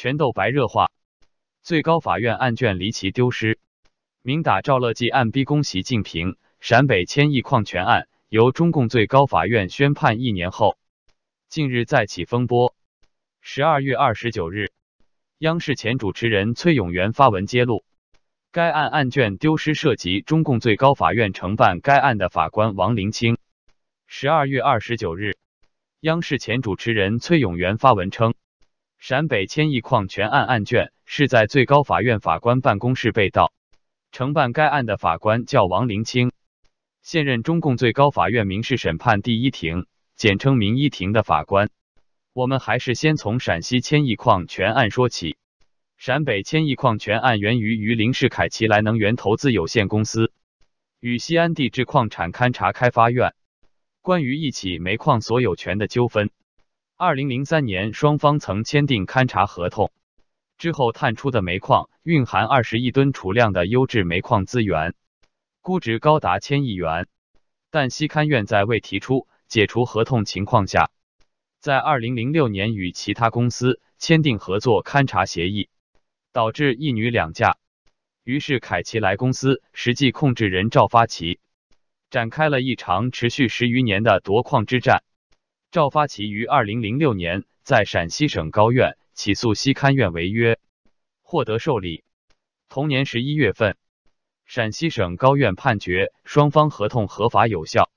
全斗白热化，最高法院案卷离奇丢失，明打赵乐际案逼宫习近平，陕北千亿矿权案由中共最高法院宣判一年后，近日再起风波。十二月二十九日，央视前主持人崔永元发文揭露，该案案卷丢失涉及中共最高法院承办该案的法官王林清。十二月二十九日，央视前主持人崔永元发文称。陕北千亿矿权案案卷是在最高法院法官办公室被盗，承办该案的法官叫王林清，现任中共最高法院民事审判第一庭（简称民一庭）的法官。我们还是先从陕西千亿矿权案说起。陕北千亿矿权案源于榆林市凯奇来能源投资有限公司与西安地质矿产勘查开发院关于一起煤矿所有权的纠纷。二零零三年，双方曾签订勘查合同，之后探出的煤矿蕴含二十亿吨储量的优质煤矿资源，估值高达千亿元。但西勘院在未提出解除合同情况下，在二零零六年与其他公司签订合作勘查协议，导致一女两嫁。于是凯奇莱公司实际控制人赵发奇展开了一场持续十余年的夺矿之战。赵发奇于二零零六年在陕西省高院起诉西勘院违约，获得受理。同年十一月份，陕西省高院判决双方合同合法有效，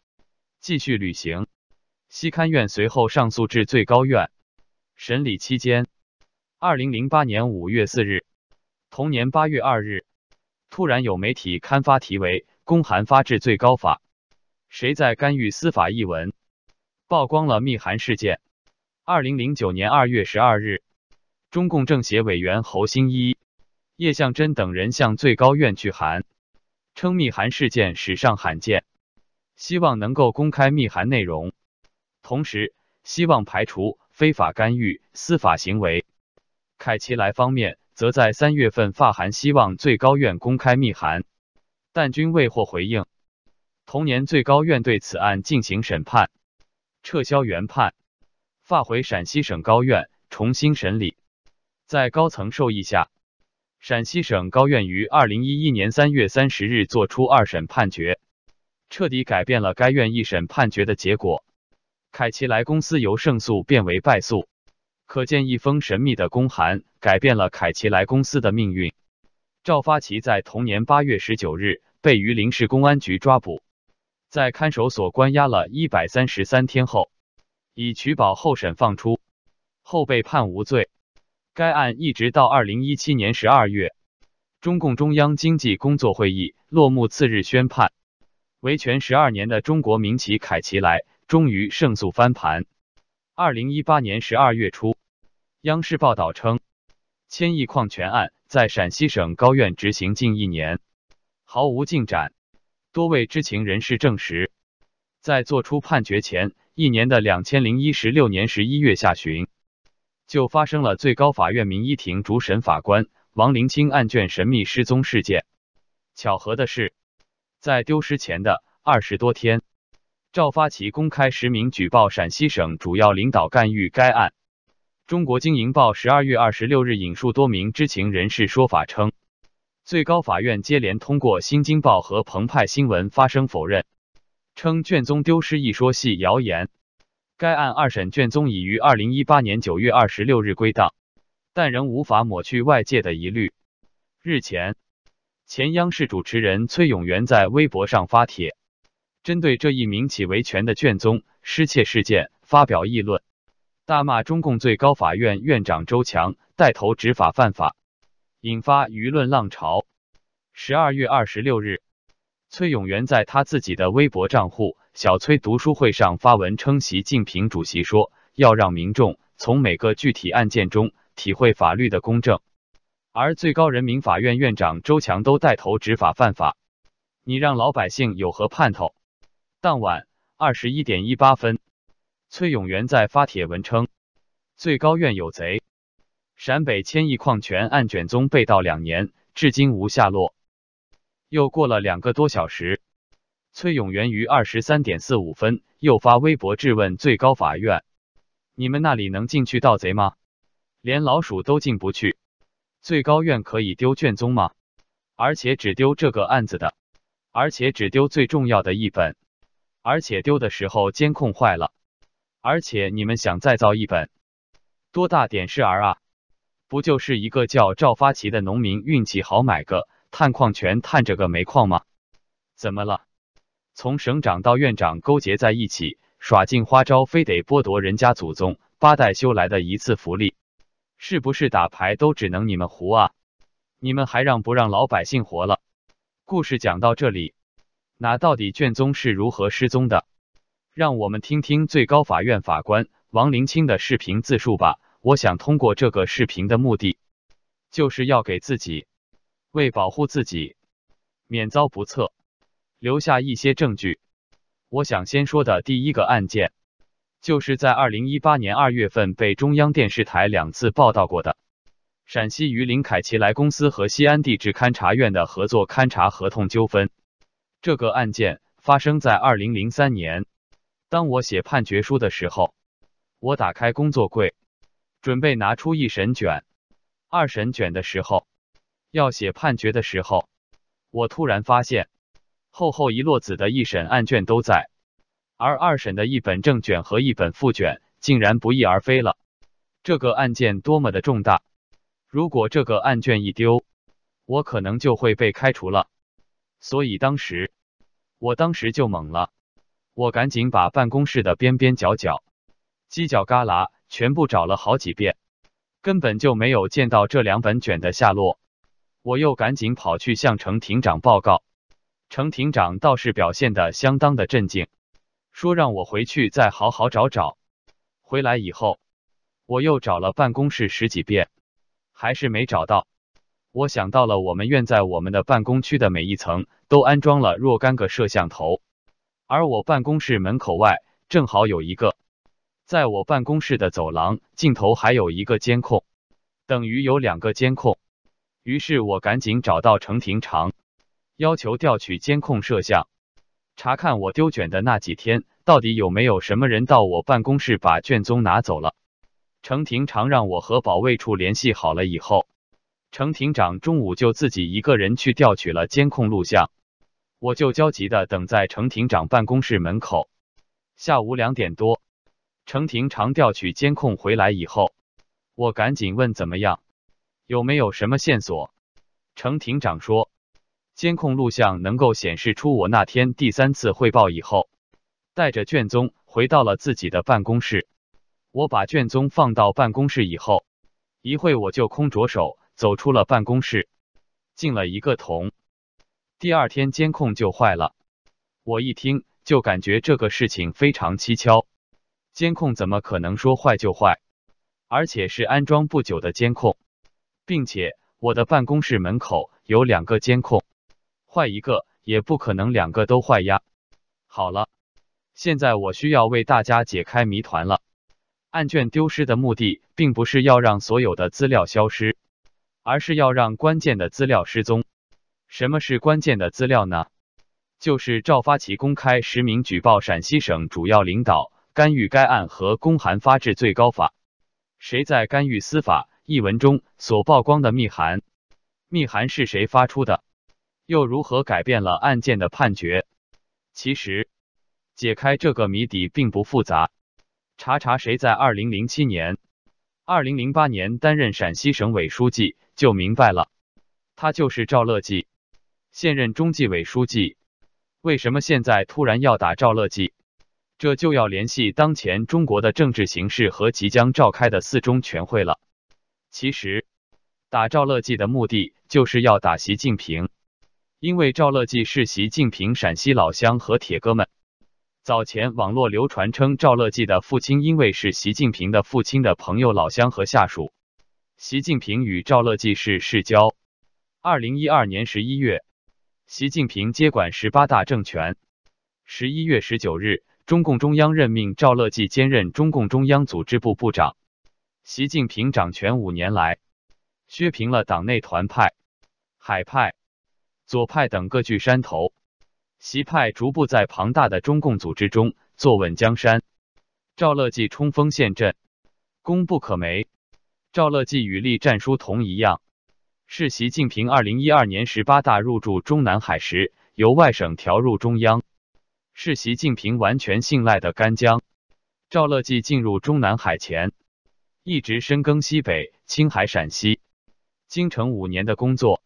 继续履行。西勘院随后上诉至最高院，审理期间，二零零八年五月四日，同年八月二日，突然有媒体刊发题为“公函发至最高法，谁在干预司法”一文。曝光了密函事件。二零零九年二月十二日，中共政协委员侯兴一、叶向真等人向最高院去函，称密函事件史上罕见，希望能够公开密函内容，同时希望排除非法干预司法行为。凯奇莱方面则在三月份发函，希望最高院公开密函，但均未获回应。同年，最高院对此案进行审判。撤销原判，发回陕西省高院重新审理。在高层授意下，陕西省高院于二零一一年三月三十日作出二审判决，彻底改变了该院一审判决的结果。凯奇莱公司由胜诉变为败诉，可见一封神秘的公函改变了凯奇莱公司的命运。赵发奇在同年八月十九日被榆林市公安局抓捕。在看守所关押了一百三十三天后，以取保候审放出，后被判无罪。该案一直到二零一七年十二月，中共中央经济工作会议落幕次日宣判，维权十二年的中国民企凯奇莱终于胜诉翻盘。二零一八年十二月初，央视报道称，千亿矿权案在陕西省高院执行近一年，毫无进展。多位知情人士证实，在作出判决前一年的两千零一十六年十一月下旬，就发生了最高法院民一庭主审法官王林清案卷神秘失踪事件。巧合的是，在丢失前的二十多天，赵发奇公开实名举报陕西省主要领导干预该案。中国经营报十二月二十六日引述多名知情人士说法称。最高法院接连通过《新京报》和澎湃新闻发声否认，称卷宗丢失一说系谣言。该案二审卷宗已于二零一八年九月二十六日归档，但仍无法抹去外界的疑虑。日前，前央视主持人崔永元在微博上发帖，针对这一名企维权的卷宗失窃事件发表议论，大骂中共最高法院院长周强带头执法犯法。引发舆论浪潮。十二月二十六日，崔永元在他自己的微博账户“小崔读书会”上发文称，习近平主席说要让民众从每个具体案件中体会法律的公正，而最高人民法院院长周强都带头执法犯法，你让老百姓有何盼头？当晚二十一点一八分，崔永元在发帖文称：“最高院有贼。”陕北千亿矿权案卷宗被盗两年，至今无下落。又过了两个多小时，崔永元于二十三点四五分又发微博质问最高法院：“你们那里能进去盗贼吗？连老鼠都进不去，最高院可以丢卷宗吗？而且只丢这个案子的，而且只丢最重要的一本，而且丢的时候监控坏了，而且你们想再造一本，多大点事儿啊？不就是一个叫赵发奇的农民运气好买个探矿权探着个煤矿吗？怎么了？从省长到院长勾结在一起耍尽花招，非得剥夺人家祖宗八代修来的一次福利，是不是打牌都只能你们胡啊？你们还让不让老百姓活了？故事讲到这里，那到底卷宗是如何失踪的？让我们听听最高法院法官王林清的视频自述吧。我想通过这个视频的目的，就是要给自己为保护自己免遭不测留下一些证据。我想先说的第一个案件，就是在二零一八年二月份被中央电视台两次报道过的。陕西榆林凯奇莱公司和西安地质勘察院的合作勘察合同纠纷，这个案件发生在二零零三年。当我写判决书的时候，我打开工作柜，准备拿出一审卷、二审卷的时候，要写判决的时候，我突然发现厚厚一摞子的一审案卷都在，而二审的一本正卷和一本副卷竟然不翼而飞了。这个案件多么的重大！如果这个案卷一丢，我可能就会被开除了。所以当时，我当时就懵了，我赶紧把办公室的边边角角、犄角旮旯全部找了好几遍，根本就没有见到这两本卷的下落。我又赶紧跑去向程庭长报告，程庭长倒是表现的相当的镇静，说让我回去再好好找找。回来以后，我又找了办公室十几遍。还是没找到。我想到了，我们院在我们的办公区的每一层都安装了若干个摄像头，而我办公室门口外正好有一个，在我办公室的走廊尽头还有一个监控，等于有两个监控。于是我赶紧找到程廷长，要求调取监控摄像，查看我丢卷的那几天到底有没有什么人到我办公室把卷宗拿走了。程庭长让我和保卫处联系好了以后，程庭长中午就自己一个人去调取了监控录像，我就焦急的等在程庭长办公室门口。下午两点多，程庭长调取监控回来以后，我赶紧问怎么样，有没有什么线索？程庭长说，监控录像能够显示出我那天第三次汇报以后，带着卷宗回到了自己的办公室。我把卷宗放到办公室以后，一会我就空着手走出了办公室，进了一个桶。第二天监控就坏了，我一听就感觉这个事情非常蹊跷。监控怎么可能说坏就坏？而且是安装不久的监控，并且我的办公室门口有两个监控，坏一个也不可能两个都坏呀。好了，现在我需要为大家解开谜团了。案卷丢失的目的，并不是要让所有的资料消失，而是要让关键的资料失踪。什么是关键的资料呢？就是赵发奇公开实名举报陕西省主要领导干预该案和公函发至最高法。谁在干预司法？一文中所曝光的密函，密函是谁发出的？又如何改变了案件的判决？其实，解开这个谜底并不复杂。查查谁在二零零七年、二零零八年担任陕西省委书记，就明白了。他就是赵乐际，现任中纪委书记。为什么现在突然要打赵乐际？这就要联系当前中国的政治形势和即将召开的四中全会了。其实，打赵乐际的目的就是要打习近平，因为赵乐际是习近平陕西老乡和铁哥们。早前网络流传称，赵乐际的父亲因为是习近平的父亲的朋友、老乡和下属，习近平与赵乐际是世交。二零一二年十一月，习近平接管十八大政权。十一月十九日，中共中央任命赵乐际兼任中共中央组织部部长。习近平掌权五年来，削平了党内团派、海派、左派等各具山头。习派逐步在庞大的中共组织中坐稳江山，赵乐际冲锋陷阵，功不可没。赵乐际与栗战书同一样，是习近平二零一二年十八大入驻中南海时由外省调入中央，是习近平完全信赖的干将。赵乐际进入中南海前，一直深耕西北、青海、陕西，京城五年的工作，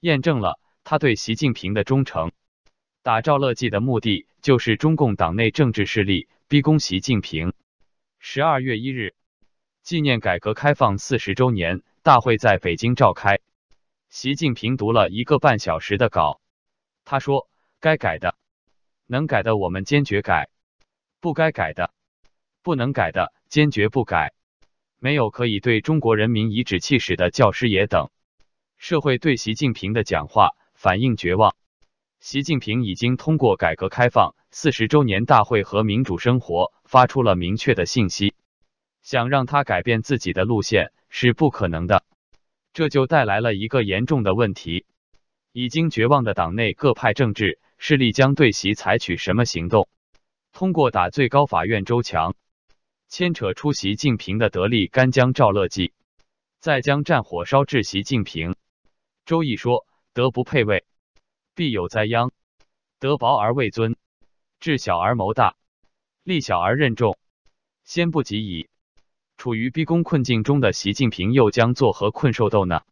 验证了他对习近平的忠诚。打赵乐际的目的就是中共党内政治势力逼宫习近平。十二月一日，纪念改革开放四十周年大会在北京召开，习近平读了一个半小时的稿。他说：“该改的，能改的我们坚决改；不该改的，不能改的坚决不改。没有可以对中国人民颐指气使的教师爷等。”社会对习近平的讲话反应绝望。习近平已经通过改革开放四十周年大会和民主生活发出了明确的信息，想让他改变自己的路线是不可能的，这就带来了一个严重的问题：已经绝望的党内各派政治势力将对习采取什么行动？通过打最高法院周强，牵扯出习近平的得力干将赵乐际，再将战火烧至习近平。周易说：“德不配位。”必有灾殃，德薄而位尊，智小而谋大，力小而任重，先不及矣。处于逼宫困境中的习近平又将作何困兽斗呢？